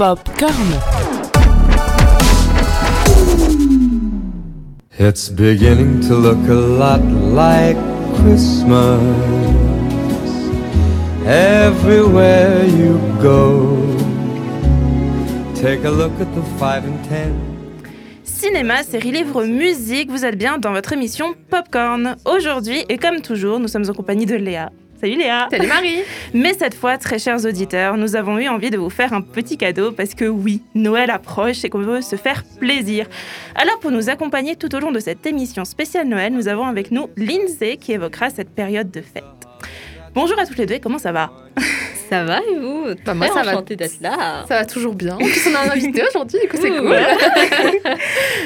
Popcorn. It's beginning to look a lot like Christmas everywhere you go. Take a look at the five and ten. Cinéma, série, livre, musique, vous êtes bien dans votre émission Popcorn. Aujourd'hui, et comme toujours, nous sommes en compagnie de Léa. Salut Léa Salut Marie Mais cette fois, très chers auditeurs, nous avons eu envie de vous faire un petit cadeau parce que oui, Noël approche et qu'on veut se faire plaisir. Alors pour nous accompagner tout au long de cette émission spéciale Noël, nous avons avec nous Lindsay qui évoquera cette période de fête. Bonjour à toutes les deux, comment ça va? Ça va et vous Bah, moi, ça va. enchantée d'être là. Ça va toujours bien. En plus, on a un invité aujourd'hui, du coup, c'est cool. voilà.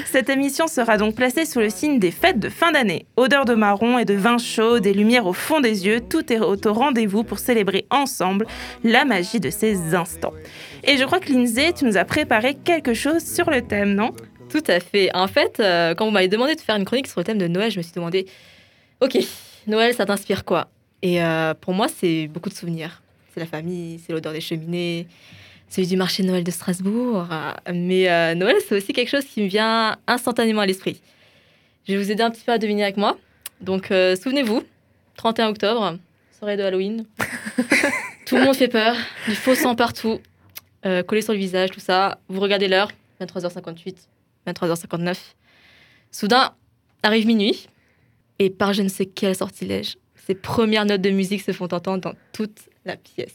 Cette émission sera donc placée sous le signe des fêtes de fin d'année. Odeur de marron et de vin chaud, des lumières au fond des yeux, tout est au rendez-vous pour célébrer ensemble la magie de ces instants. Et je crois que Lindsay, tu nous as préparé quelque chose sur le thème, non? Tout à fait. En fait, euh, quand vous m'avez demandé de faire une chronique sur le thème de Noël, je me suis demandé, ok, Noël, ça t'inspire quoi? Et euh, pour moi, c'est beaucoup de souvenirs. C'est la famille, c'est l'odeur des cheminées, celui du marché de Noël de Strasbourg. Mais euh, Noël, c'est aussi quelque chose qui me vient instantanément à l'esprit. Je vais vous aider un petit peu à deviner avec moi. Donc, euh, souvenez-vous, 31 octobre, soirée de Halloween. tout le monde fait peur, du faux sang partout, euh, collé sur le visage, tout ça. Vous regardez l'heure, 23h58, 23h59. Soudain, arrive minuit, et par je ne sais quel sortilège, ces premières notes de musique se font entendre dans toute la pièce.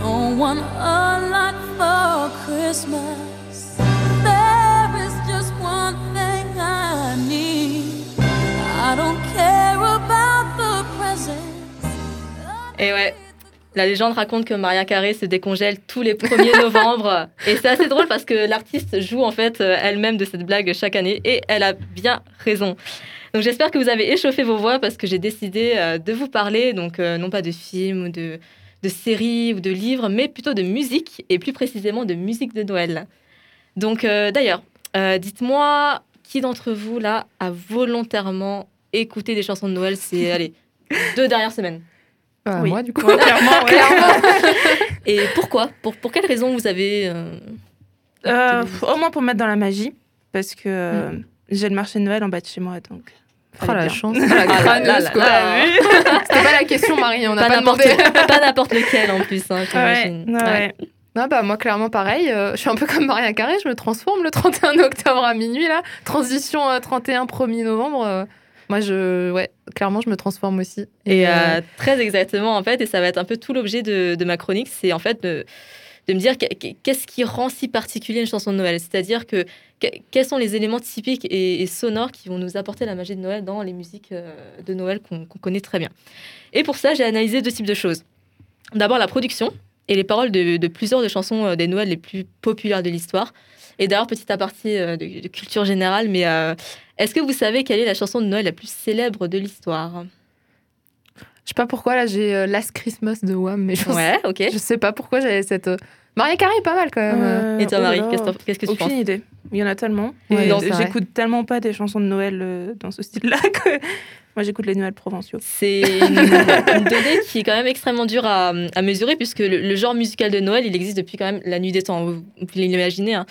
Don't want a lot for Christmas. There is just one thing I need. I don't care about the presents. Et ouais, la légende raconte que Maria Carré se décongèle tous les 1er novembre. Et c'est assez drôle parce que l'artiste joue en fait euh, elle-même de cette blague chaque année et elle a bien raison. Donc j'espère que vous avez échauffé vos voix parce que j'ai décidé euh, de vous parler, donc euh, non pas de films ou de, de séries ou de livres, mais plutôt de musique et plus précisément de musique de Noël. Donc euh, d'ailleurs, euh, dites-moi qui d'entre vous là a volontairement écouté des chansons de Noël ces allez, deux dernières semaines? Oui. Moi, du coup. Ouais, clairement, ouais. Et pourquoi? Pour, pour quelle raison vous avez... euh, Euh, Au moins pour me mettre dans la magie, parce que euh, j'ai le marché de Noël en bas de chez moi, donc... Oh la bien. chance. La Ah crâneuse, là quoi. C'était pas la question, Marie. On n'a pas pas, pas n'importe lequel en plus, hein, Ouais, j'imagine. ouais. Non, bah, moi, clairement, pareil. euh, je suis un peu comme Maria Carré. Je me transforme le 31 octobre à minuit, là. Transition euh, 31 1er novembre. euh, moi, je. Ouais, clairement, je me transforme aussi. Et euh, très exactement, en fait, et ça va être un peu tout l'objet de, de ma chronique, c'est en fait de, de me dire que- que- qu'est-ce qui rend si particulier une chanson de Noël. C'est-à-dire que, que- quels sont les éléments typiques et, et sonores qui vont nous apporter la magie de Noël dans les musiques euh, de Noël qu'on connaît très bien. Et pour ça, j'ai analysé deux types de choses. D'abord, la production et les paroles de, de plusieurs des chansons euh, des Noëls les plus populaires de l'histoire. Et d'ailleurs, petit aparté euh, de, de culture générale, mais euh, est-ce que vous savez quelle est la chanson de Noël la plus célèbre de l'histoire? Je sais pas pourquoi, là, j'ai euh, Last Christmas de Wham, mais je, Ouais, ok. je sais pas pourquoi j'avais cette. Maria Carré est pas mal, quand même. Euh, Et toi, oh Marie, qu'est-ce que t'en- qu'est-ce que tu Aucune penses idée. Il y en a tellement. Ouais, Et non, c'est vrai. j'écoute tellement pas des chansons de Noël euh, dans ce style-là que moi j'écoute les Noëls provinciaux. C'est une, une donnée qui est quand même extrêmement dure à, à mesurer puisque le, le genre musical de Noël, il existe depuis quand même la nuit des temps. Vous, vous pouvez l'imaginer. hein.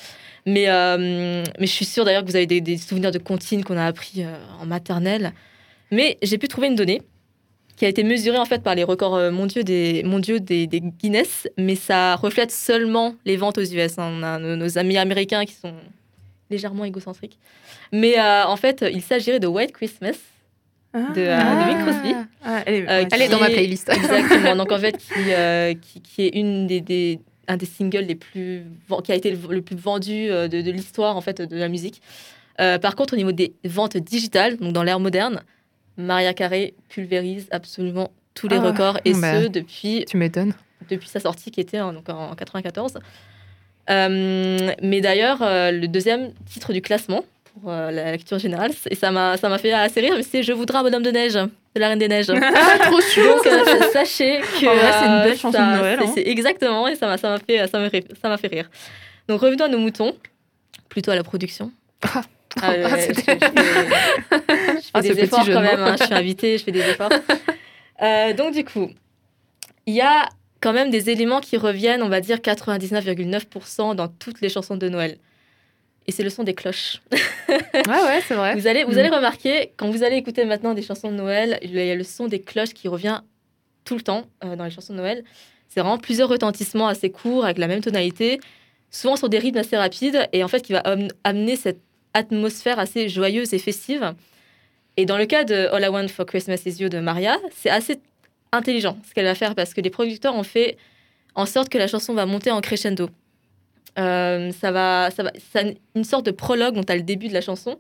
Mais, euh, mais je suis sûre d'ailleurs que vous avez des, des souvenirs de comptines qu'on a appris euh, en maternelle. Mais j'ai pu trouver une donnée qui a été mesurée en fait par les records euh, mondiaux des, mondiaux des, des Guinness, mais ça reflète seulement les ventes aux US. hein. On a nos, nos amis américains qui sont légèrement égocentriques. Mais euh, en fait, il s'agirait de White Christmas de, euh, de Bing Crosby. Ah, elle est, Euh, Elle est dans ma playlist. Exactement. Donc en fait, qui, euh, qui, qui est une des, des- un des singles les plus qui a été le, le plus vendu de, de l'histoire en fait de la musique. Par contre, au niveau des ventes digitales, donc dans l'ère moderne, Maria Carey pulvérise absolument tous les Ah, records et bah. ce depuis Tu m'étonnes. depuis sa sortie qui était en, donc en 94. Euh, mais d'ailleurs, euh, le deuxième titre du classement pour euh, la lecture générale, et ça m'a ça m'a fait assez rire, mais c'est Je voudrais un bonhomme de neige de la Reine des Neiges. Ah, trop chou Donc sachez que c'est une belle chanson ça- de Noël, c'est- hein. C'est exactement et ça m'a ça m'a fait ça m'a fait, ça m'a fait rire. Donc revenons à nos moutons, plutôt à la production. Ah. Ah, Ah, je, fais, je Ah, fais ce des petit efforts quand même, hein, je suis invitée, je fais des efforts. Euh, donc du coup, il y a quand même des éléments qui reviennent, on va dire 99,9% dans toutes les chansons de Noël. Et c'est le son des cloches. Ouais, ouais, c'est vrai. Vous allez, vous Mm. allez remarquer, quand vous allez écouter maintenant des chansons de Noël, il y a le son des cloches qui revient tout le temps euh, dans les chansons de Noël. C'est vraiment plusieurs retentissements assez courts, avec la même tonalité, souvent sur des rythmes assez rapides, et en fait qui va am- amener cette atmosphère assez joyeuse et festive. Et dans le cas de All I Want for Christmas Is You de Maria, c'est assez intelligent ce qu'elle va faire, parce que les producteurs ont fait en sorte que la chanson va monter en crescendo. Euh, ça va, ça va, c'est une sorte de prologue dont tu le début de la chanson.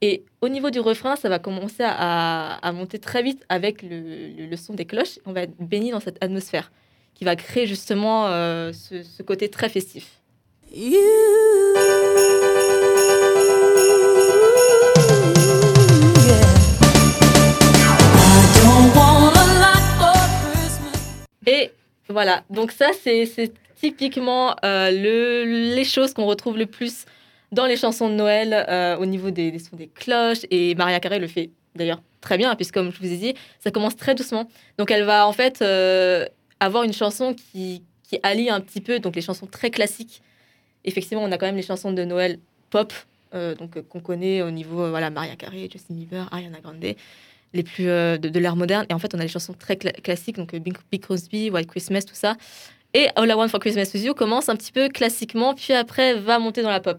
Et au niveau du refrain, ça va commencer à, monter très vite avec le, son des cloches. On va être baigné dans cette atmosphère qui va créer justement euh, ce, côté très festif. Et voilà, donc ça, c'est typiquement euh, le, les choses qu'on retrouve le plus dans les chansons de Noël euh, au niveau des, des sons des cloches. Et Maria Carey le fait d'ailleurs très bien, puisque comme je vous ai dit, ça commence très doucement. Donc elle va en fait euh, avoir une chanson qui, qui allie un petit peu donc les chansons très classiques. Effectivement, on a quand même les chansons de Noël pop, donc qu'on connaît au niveau voilà Maria Carey, Justin Bieber, Ariana Grande, les plus euh, de, de l'ère moderne. Et en fait, on a les chansons très cla- classiques, donc euh, Bing, Bing Crosby, White Christmas, tout ça. Et All I Want for Christmas With You commence un petit peu classiquement, puis après va monter dans la pop.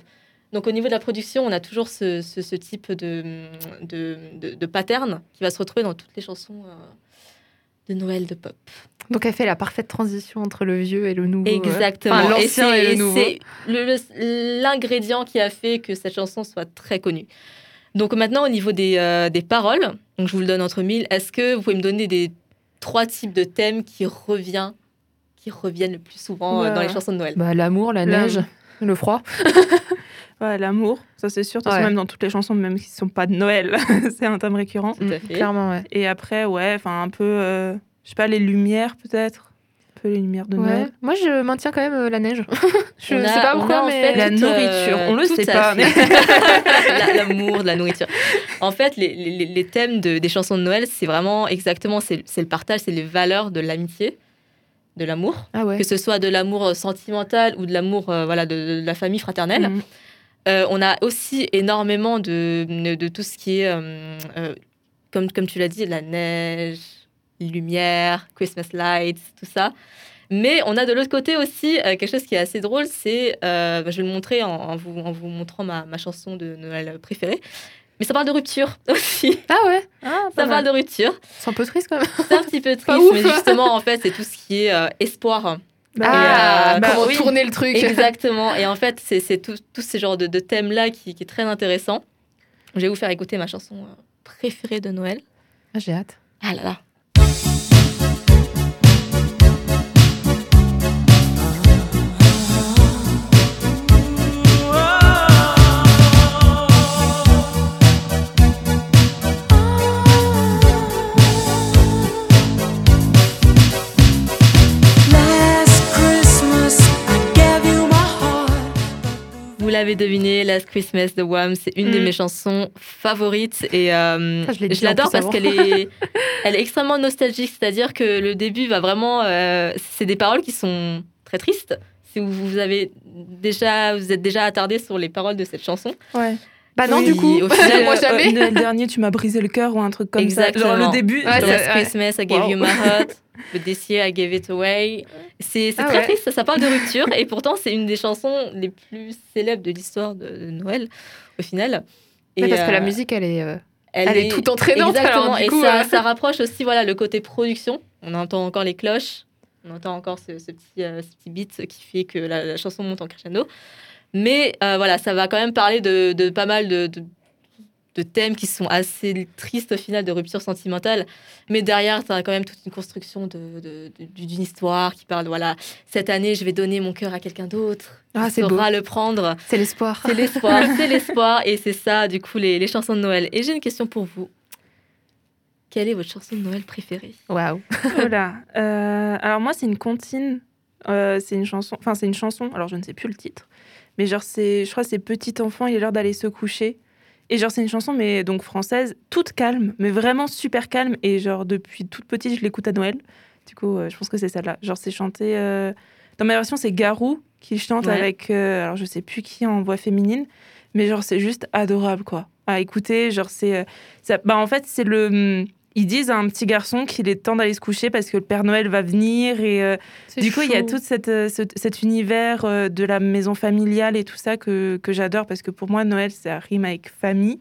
Donc au niveau de la production, on a toujours ce, ce- ce type de, de, de, de pattern qui va se retrouver dans toutes les chansons euh, de Noël de pop. Donc elle fait la parfaite transition entre le vieux et le nouveau. Exactement. Enfin, l'ancien c'est et le et nouveau. c'est l'ingrédient qui a fait que cette chanson soit très connue. Donc maintenant, au niveau des, euh, des paroles, donc je vous le donne entre mille, est-ce que vous pouvez me donner des trois types de thèmes qui, revient, qui reviennent le plus souvent euh, Ouais. dans les chansons de Noël? Bah, l'amour, la neige, le froid. Ouais, l'amour, ça c'est sûr. De toute façon, Ouais. Même dans toutes les chansons, même qui ne sont pas de Noël, c'est un thème récurrent. Tout à Mm, fait. Clairement, ouais. Et après, ouais, enfin un peu, euh, je sais pas, les lumières peut-être. Peu les lumières de Ouais. Noël. Moi, je maintiens quand même euh, la neige. je On sais a- pas pourquoi, a en mais. fait La toute, nourriture, on le sait pas, L'amour, de la nourriture. En fait, les, les- les thèmes de- des chansons de Noël, c'est vraiment exactement, c'est le partage, c'est les valeurs de l'amitié, de l'amour, Ah ouais. que ce soit de l'amour sentimental ou de l'amour euh, voilà, de, de la famille fraternelle. Mhm. Euh, on a aussi énormément de, de tout ce qui est, euh, euh, comme, comme tu l'as dit, la neige, les lumières, Christmas lights, tout ça. Mais on a de l'autre côté aussi euh, quelque chose qui est assez drôle, c'est, euh, je vais le montrer en, en vous, en vous montrant ma, ma chanson de Noël préférée, mais ça parle de rupture aussi. Ah ouais? Ah, Ça parle de rupture. C'est un peu triste quand même. C'est un petit peu triste, mais justement, en fait, c'est tout ce qui est euh, espoir. ah, euh, bah comment oui. tourner le truc. Exactement. Et en fait, c'est c'est tout, tout ce genre de, de thèmes-là qui, qui est très intéressant. Je vais vous faire écouter ma chanson préférée de Noël. Ah, J'ai hâte. Ah là là. L'avez deviné, Last Christmas de Wham, c'est une de Mm. mes chansons favorites et euh, Ça, je l'adore parce qu'elle est, elle est extrêmement nostalgique. C'est-à-dire que le début va vraiment, euh, c'est des paroles qui sont très tristes. Si vous, vous avez déjà, vous êtes déjà attardé sur les paroles de cette chanson, Ouais. Bah non, Oui, du coup. au final, moi Euh, jamais. Noël dernier, tu m'as brisé le cœur ou un truc comme Exactement. ça. Genre le début. Ouais, Last ouais. Christmas, I gave Wow. you my heart. But this year, I gave it away. C'est c'est Ah très ouais. triste, ça parle de rupture. et pourtant, c'est une des chansons les plus célèbres de l'histoire de, de Noël, au final. Et, parce que la euh, musique, elle est, euh, elle est tout entraînante. Exactement. alors, du et ça, euh, ça rapproche aussi voilà, le côté production. On entend encore les cloches. On entend encore ce, ce petit, euh, ce petit beat qui fait que la, la chanson monte en crescendo. Mais euh, voilà, ça va quand même parler de, de pas mal de, de, de thèmes qui sont assez tristes au final, de rupture sentimentale. Mais derrière, tu as quand même toute une construction de- de- de- d'une histoire qui parle, voilà, cette année, je vais donner mon cœur à quelqu'un d'autre. Ah, c'est beau. le prendre. c'est l'espoir. C'est l'espoir, c'est l'espoir. Et c'est ça, du coup, les, les chansons de Noël. Et j'ai une question pour vous. Quelle est votre chanson de Noël préférée? Waouh. Voilà. Euh, alors moi, c'est une comptine. Euh, c'est une chanson. Enfin, c'est une chanson. Alors je ne sais plus le titre. Mais genre, c'est, je crois, que c'est petit enfant. Il est l'heure d'aller se coucher. Et genre, c'est une chanson, mais donc française, toute calme, mais vraiment super calme. Et genre, depuis toute petite, je l'écoute à Noël. Du coup, euh, je pense que c'est celle-là. Genre, c'est chanté. euh, Dans ma version, c'est Garou qui chante Ouais. avec. euh, Alors, je sais plus qui en voix féminine, mais genre, c'est juste adorable, quoi. À écouter. Genre, c'est. euh, ça- Bah, en fait, c'est le. Ils disent à un petit garçon qu'il est temps d'aller se coucher parce que le Père Noël va venir et euh, du coup, il y a tout cette, euh, ce- cet univers euh, de la maison familiale et tout ça que, que j'adore parce que pour moi, Noël, ça rime avec famille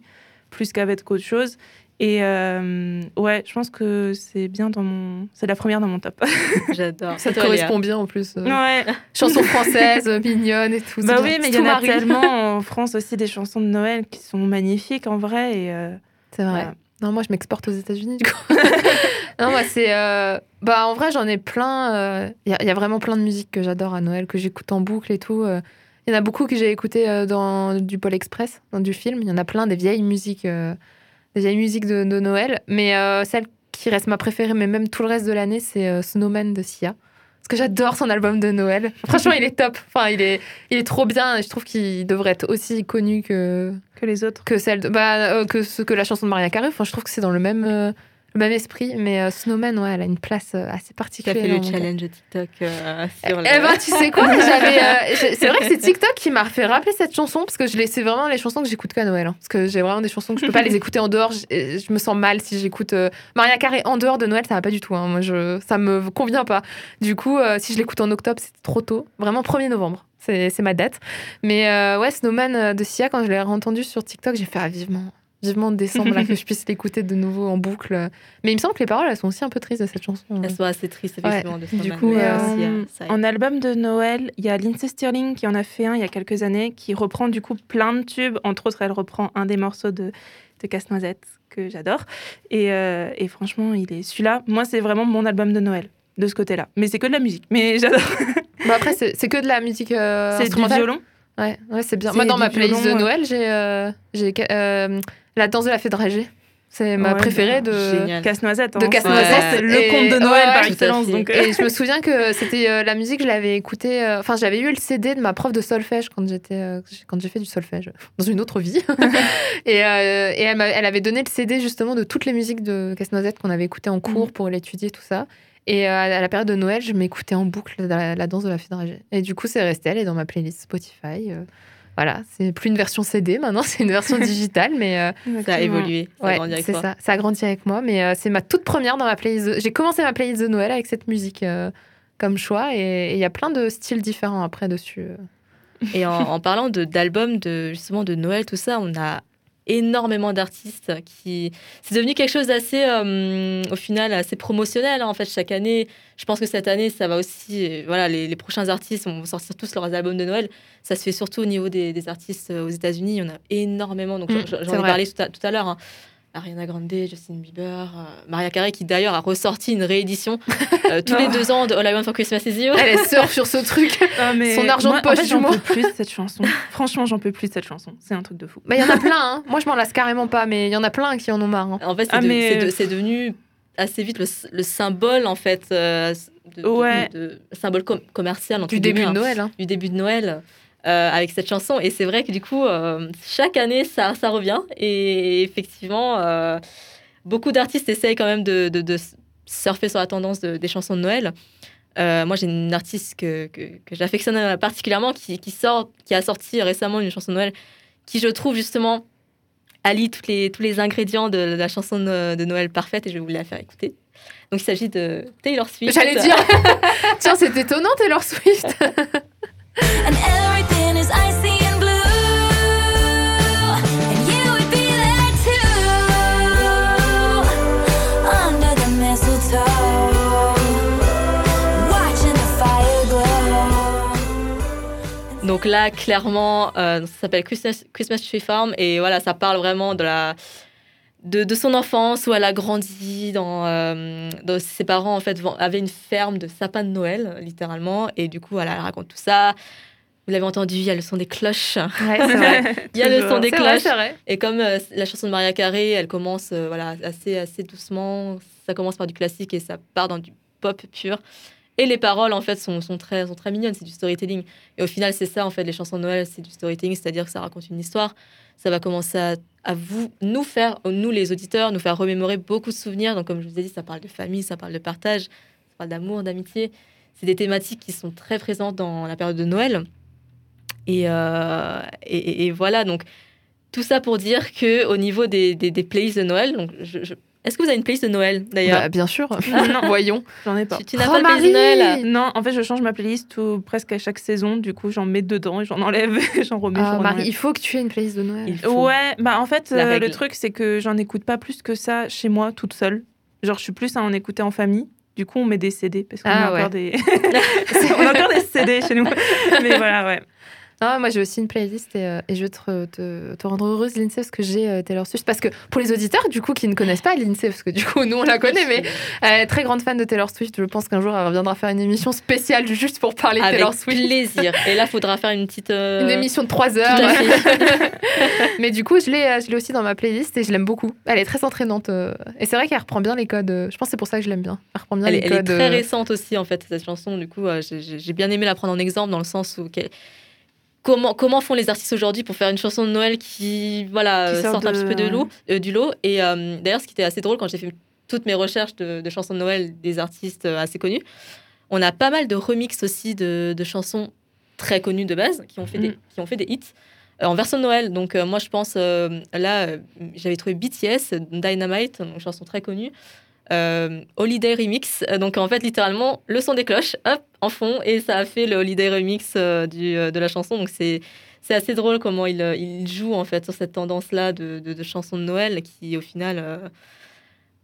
plus qu'avec autre chose. Et euh, ouais, je pense que c'est bien dans mon. C'est la première dans mon top. J'adore. Ça te correspond bien en plus. euh, ouais. Chanson française, euh, mignonne et tout. Bah oui, bien. mais il y en a tellement en France aussi des chansons de Noël qui sont magnifiques en vrai. Et euh, C'est vrai. voilà. Non, moi, je m'exporte aux États-Unis, du coup. non, moi, c'est. euh, Bah, en vrai, j'en ai plein. euh, Il y, a- il y a vraiment plein de musiques que j'adore à Noël, que j'écoute en boucle et tout. euh. Il y en a beaucoup que j'ai écouté euh, dans du Pôle Express, dans du film. Il y en a plein des vieilles musiques, euh, des vieilles musiques de, de Noël. Mais euh, celle qui reste ma préférée, mais même tout le reste de l'année, c'est euh, Snowman de Sia. Parce que j'adore son album de Noël. Franchement, il est top. Enfin, il est, il est trop bien. Et je trouve qu'il devrait être aussi connu que, que les autres. que celle de, bah, euh, que ce que la chanson de Maria Carey. Enfin, je trouve que c'est dans le même euh, le même esprit, mais euh, Snowman, ouais, elle a une place euh, assez Tu as particulière. fait le challenge TikTok euh, sur le... Eh ben, tu sais quoi J'avais, euh, c'est vrai que c'est TikTok qui m'a fait rappeler cette chanson parce que c'est vraiment les chansons que j'écoute qu'à Noël. hein. parce que j'ai vraiment des chansons que je peux pas les écouter en dehors. Je, me sens mal si j'écoute Maria Carey en dehors de Noël, ça va pas du tout. hein. Moi, je, ça me convient pas. Du coup, si je l'écoute en octobre, c'est trop tôt. Vraiment 1er novembre. C'est ma date. Mais ouais, Snowman de Sia, quand je l'ai entendu sur TikTok, j'ai fait ah, vivement. Vivement décembre, là, que je puisse l'écouter de nouveau en boucle. Mais il me semble que les paroles, elles sont aussi un peu tristes de cette chanson. Elle soit assez triste, effectivement, de du coup, euh, aussi, euh, ça aide. en album de Noël, il y a Lindsay Stirling qui en a fait un il y a quelques années, qui reprend du coup plein de tubes. Entre autres, elle reprend un des morceaux de, de Casse-Noisette que j'adore. Et, euh, et franchement, il est celui-là. Moi, c'est vraiment mon album de Noël de ce côté-là. Mais c'est que de la musique. Mais j'adore. Après, c'est que de la musique euh, c'est du violon. Ouais, ouais c'est bien. Moi, dans ma playlist violon, de. Noël, j'ai j'ai, La danse de la fée dragée. C'est ma Ouais, préférée bah, de. Génial. Casse-Noisette. De hein. Casse-Noisette. Le Et- conte de Noël ouais, par excellence. Donc, euh, Et je me souviens que c'était euh, la musique, je l'avais écoutée. euh, Enfin, j'avais eu le CD de ma prof de solfège quand j'étais, euh, quand j'ai fait du solfège dans une autre vie. et et elle, elle avait donné le CD justement de toutes les musiques de Casse-Noisette qu'on avait écoutées en cours Mhm. pour l'étudier, tout ça. Et à la période de Noël, je m'écoutais en boucle la, la danse de la fée dragée. Et du coup, c'est resté, elle est dans ma playlist Spotify. Voilà, c'est plus une version CD maintenant, c'est une version digitale, mais euh, Ça a évolué, ça a grandi avec c'est toi. ça. Ça a grandi avec moi, mais euh, c'est ma toute première dans ma playlist. de- J'ai commencé ma playlist de Noël avec cette musique euh, comme choix, et et il y a plein de styles différents après dessus. euh. Et en, en parlant de- d'albums, de, justement de Noël, tout ça, on a énormément d'artistes qui... C'est devenu quelque chose d'assez, euh, au final, assez promotionnel. hein, en fait, chaque année, je pense que cette année, ça va aussi... Voilà, les, les prochains artistes vont sortir tous leurs albums de Noël. Ça se fait surtout au niveau des, des artistes euh, aux États-Unis. Il y en a énormément. Donc, Mm, j'en- ai vrai. parlé tout à, tout à l'heure. hein. Ariana Grande, Justin Bieber, euh, Maria Carey, qui d'ailleurs a ressorti une réédition euh, tous les deux ans de All I Want for Christmas Is You. Elle surfe sur ce truc. Ah, mais Son argent moi, de poche en fait, du j'en peux plus de cette chanson. Franchement, j'en peux plus de cette chanson. C'est un truc de fou. Bah, Il y en a plein, hein. moi je m'en lasse carrément pas, mais il y en a plein qui en ont marre. hein. En fait, c'est Ah, de- mais- de- devenu assez vite le, le symbole, en fait, euh, de, de- Ouais. de- de- symbole com- commercial entre Du début de hein, Noël. hein. du début de Noël. Euh, avec cette chanson et c'est vrai que du coup euh, chaque année ça, ça revient et effectivement euh, beaucoup d'artistes essayent quand même de, de- de surfer sur la tendance de- des chansons de Noël moi j'ai une artiste que, que, que j'affectionne particulièrement qui, qui sort qui a sorti récemment une chanson de Noël qui je trouve justement allie tous les, tous les ingrédients de, la chanson de, de Noël parfaite et je vais vous la faire écouter. Donc il s'agit de Taylor Swift. J'allais dire, tiens, c'est étonnant Taylor Swift. Donc là, clairement, euh, ça s'appelle Christmas, Christmas Tree Farm et voilà, ça parle vraiment de la de, de son enfance où elle a grandi dans, euh, dans- ses parents en fait avaient une ferme de sapins de Noël littéralement et du coup voilà, elle raconte tout ça. Vous l'avez entendu, il y a le son des cloches. Ouais, vrai. Il y a le son des vrai, cloches. vrai. Et comme euh, la chanson de Maria Carey, elle commence voilà, assez, assez doucement, ça commence par du classique et ça part dans du pop pur. Et les paroles, en fait, sont, très, sont très mignonnes, c'est du storytelling. Et au final, c'est ça, en fait, les chansons de Noël, c'est du storytelling, c'est-à-dire que ça raconte une histoire. Ça va commencer à, vous, nous faire, nous les auditeurs, nous faire remémorer beaucoup de souvenirs. Donc, comme je vous ai dit, ça parle de famille, ça parle de partage, ça parle d'amour, d'amitié. C'est des thématiques qui sont très présentes dans la période de Noël. Et, euh, et voilà, donc tout ça pour dire que au niveau des, des, des playlists de Noël, donc je- je- est-ce que vous avez une playlist de Noël d'ailleurs? Bah, bien sûr. Non. Voyons. J'en ai pas. Tu, tu n'as Oh, pas de playlist de Noël? Non, en fait, je change ma playlist tout- presque à chaque saison. Du coup, j'en mets dedans et j'en enlève, j'en remets. Ah, Marie, il faut que tu aies une playlist de Noël. Il faut. Ouais, bah en fait, euh, le truc, c'est que j'en écoute pas plus que ça chez moi, toute seule. Genre, je suis plus à en écouter en famille. Du coup, on met des CD parce qu'on Ah, a ouais. encore des. on a encore des CD chez nous. Mais voilà, ouais. Ah, moi, j'ai aussi une playlist et, euh, et je vais te, te, te rendre heureuse, Lindsay, parce que j'ai euh, Taylor Swift. Parce que pour les auditeurs, du coup, qui ne connaissent pas Lindsay, parce que du coup, nous, on la connaît, mais est très grande fan de Taylor Swift. Je pense qu'un jour, elle reviendra faire une émission spéciale juste pour parler de Taylor Swift. plaisir. Et là, faudra faire une petite. euh, Une émission de 3 tout heures. mais du coup, je l'ai, euh, je l'ai aussi dans ma playlist et je l'aime beaucoup. Elle est très entraînante. euh, Et c'est vrai qu'elle reprend bien les codes. euh, Je pense que c'est pour ça que je l'aime bien. Elle reprend bien Elle, les est- elle est codes. très euh, récente aussi, en fait, cette chanson. Du coup, euh, j'ai bien aimé la prendre en exemple dans le sens où. Comment, comment font les artistes aujourd'hui pour faire une chanson de Noël qui voilà Qui sort sorte un de- petit peu de l'eau, euh, du lot Et euh, d'ailleurs, ce qui était assez drôle quand j'ai fait toutes mes recherches de, de chansons de Noël des artistes euh, assez connus, on a pas mal de remixes aussi de, de chansons très connues de base qui ont fait, des, Mm. qui ont fait des hits euh, en version de Noël. Donc moi, je pense, là, j'avais trouvé BTS, Dynamite, une chanson très connue. Euh, Holiday Remix. Donc en fait, littéralement, le son des cloches, hop, en fond, et ça a fait le Holiday Remix euh, du, euh, de la chanson. Donc c'est c'est assez drôle comment il, joue en fait sur cette tendance-là de, de, de chansons de Noël qui au final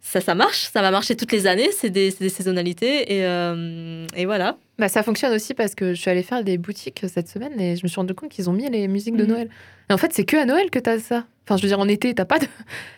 ça, ça marche, ça va marcher toutes les années, c'est des, c'est des saisonnalités et, euh, et voilà. Bah, ça fonctionne aussi parce que je suis allée faire des boutiques cette semaine et je me suis rendu compte qu'ils ont mis les musiques de Mhm. Noël. Et en fait, c'est que à Noël que t'as ça. Enfin, je veux dire, en été, t'as pas de,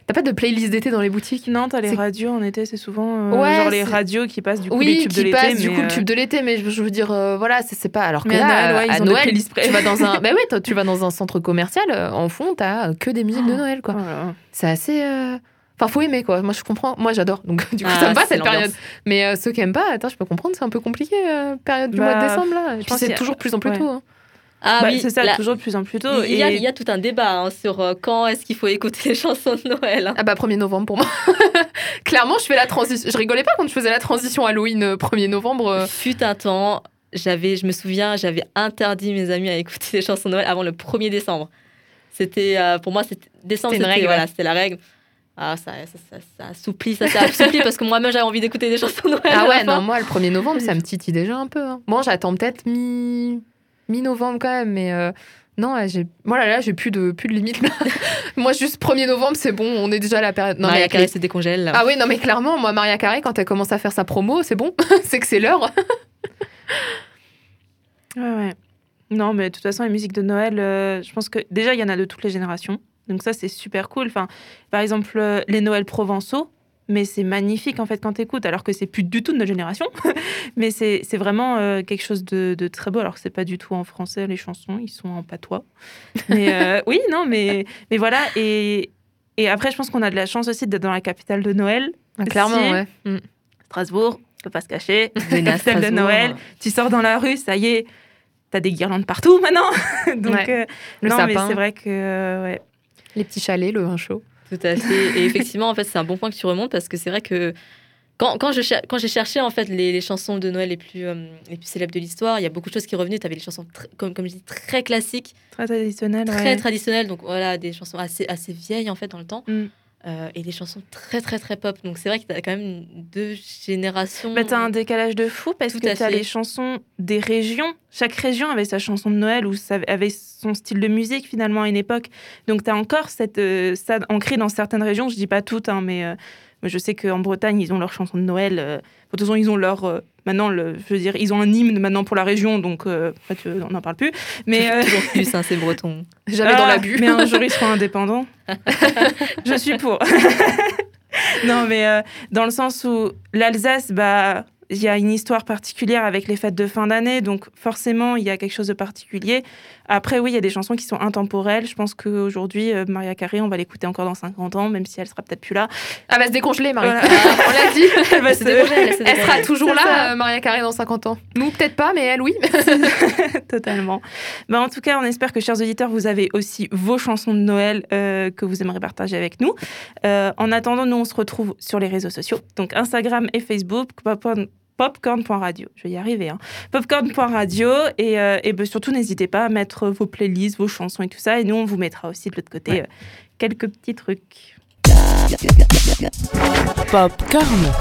t'as pas de playlist d'été dans les boutiques. Non, t'as les radios en été, c'est souvent euh, Ouais, genre les radios qui passent du coup oui, les tubes de qui l'été. passe du mais, coup le euh, tube de l'été, mais je, je veux dire, euh, voilà, c'est c'est pas. Alors que Mais à Noël, ouais, à ils ont des Noël, playlists prêts. tu vas dans un, bah ouais, tu vas dans un centre commercial, en fond, t'as que des musiques de Oh. Noël, quoi. voilà. C'est assez. euh, Enfin, faut aimer, quoi. Moi, je comprends. Moi, j'adore. Donc, du coup, Ah, ça me va cette période. Mais euh, ceux qui aiment pas, attends, je peux comprendre, c'est un peu compliqué, euh, période du mois de Bah, décembre, là. Et puis, c'est toujours de plus en plus ouais. tôt. hein. Ah Bah, oui, c'est ça, là, toujours de plus en plus tôt. il, y a, et- il y a tout un débat hein, sur euh, quand est-ce qu'il faut écouter les chansons de Noël. hein. Ah bah 1er novembre pour moi. Clairement, je fais la transition. Je rigolais pas quand je faisais la transition Halloween euh, 1er novembre. Fut un temps, j'avais, je me souviens, j'avais interdit mes amis à écouter les chansons de Noël avant le 1er décembre. C'était, euh, pour moi, c'était décembre, C'était une c'était règle, voilà, ouais. la règle. Ah, ça, ça, ça, ça assouplit, ça s'est assoupli parce que moi-même j'avais envie d'écouter des chansons de Noël. Ah ouais, non, moi le 1er novembre, ça me titille déjà un peu. hein. Bon, j'attends peut-être mi mi-novembre quand même, mais euh, non, j'ai voilà là, j'ai plus de plus de limite. là. moi juste 1er novembre, c'est bon, on est déjà à la période. Non, Maria Carey les- se décongèle. là. Ah oui, non mais clairement, moi Maria Carey quand elle commence à faire sa promo, c'est bon, c'est que c'est l'heure. Ouais, ouais. Non, mais de toute façon, les musiques de Noël, euh, je pense que déjà, il y en a de toutes les générations. Donc ça, c'est super cool. Enfin, par exemple, euh, les Noëls provençaux, mais c'est magnifique en fait quand t'écoutes, alors que c'est plus du tout de notre génération. mais c'est vraiment euh, quelque chose de, de très beau, alors que c'est pas du tout en français, les chansons, ils sont en patois. Mais euh, oui, non, mais, mais voilà. Et, et après, je pense qu'on a de la chance aussi d'être dans la capitale de Noël, clairement, Si. ouais. Mm. Strasbourg, on peut pas se cacher. Capitale de. Noël. tu sors dans la rue, ça y est, t'as des guirlandes partout maintenant. Donc, Ouais. euh, Le non, mais c'est vrai que ouais. Les petits chalets, le vin chaud. Tout à fait. Et effectivement, en fait, c'est un bon point que tu remontes parce que c'est vrai que quand, quand je quand j'ai cherché en fait les, les chansons de Noël les plus, euh, les plus célèbres de l'histoire, il y a beaucoup de choses qui revenaient. Tu avais les chansons tr- comme, comme je dis très classiques, très traditionnel. très ouais. traditionnelles, donc voilà des chansons assez assez vieilles en fait dans le temps, Mm. Euh, et des chansons très très très pop. Donc c'est vrai que tu as quand même deux générations. Bah, t'as un décalage de fou parce Tout que t'as fait. les chansons des régions. Chaque région avait sa chanson de Noël ou avait son style de musique finalement à une époque. Donc t'as encore cette, euh, ça ancré dans certaines régions. Je dis pas toutes, hein, mais euh, je sais qu'en Bretagne ils ont leur chanson de Noël. euh, de toute façon ils ont leur euh, maintenant le, je veux dire ils ont un hymne maintenant pour la région donc euh, en fait, euh, on n'en parle plus. Mais toujours plus, hein, c'est breton. Jamais dans Ah, l'abus. Mais un jour, ils seront indépendants. je suis pour. non, mais dans le sens où l'Alsace, bah, il y a une histoire particulière avec les fêtes de fin d'année, donc forcément, il y a quelque chose de particulier. Après, oui, il y a des chansons qui sont intemporelles. Je pense qu'aujourd'hui, euh, Maria Carey, on va l'écouter encore dans 50 ans, même si elle sera peut-être plus là. Elle va se décongeler, Marie. Voilà. On l'a dit. Elle va se- elle Elle sera toujours là, euh, Maria Carré, dans 50 ans. Nous, peut-être pas, mais elle, oui. Totalement. Bah, en tout cas, on espère que, chers auditeurs, vous avez aussi vos chansons de Noël euh, que vous aimeriez partager avec nous. Euh, en attendant, nous, on se retrouve sur les réseaux sociaux, donc Instagram et Facebook, popcorn.radio. Je vais y arriver. Hein. Popcorn.radio. Et, euh, et ben, surtout, n'hésitez pas à mettre vos playlists, vos chansons et tout ça. Et nous, on vous mettra aussi de l'autre côté euh, quelques petits trucs. Popcorn.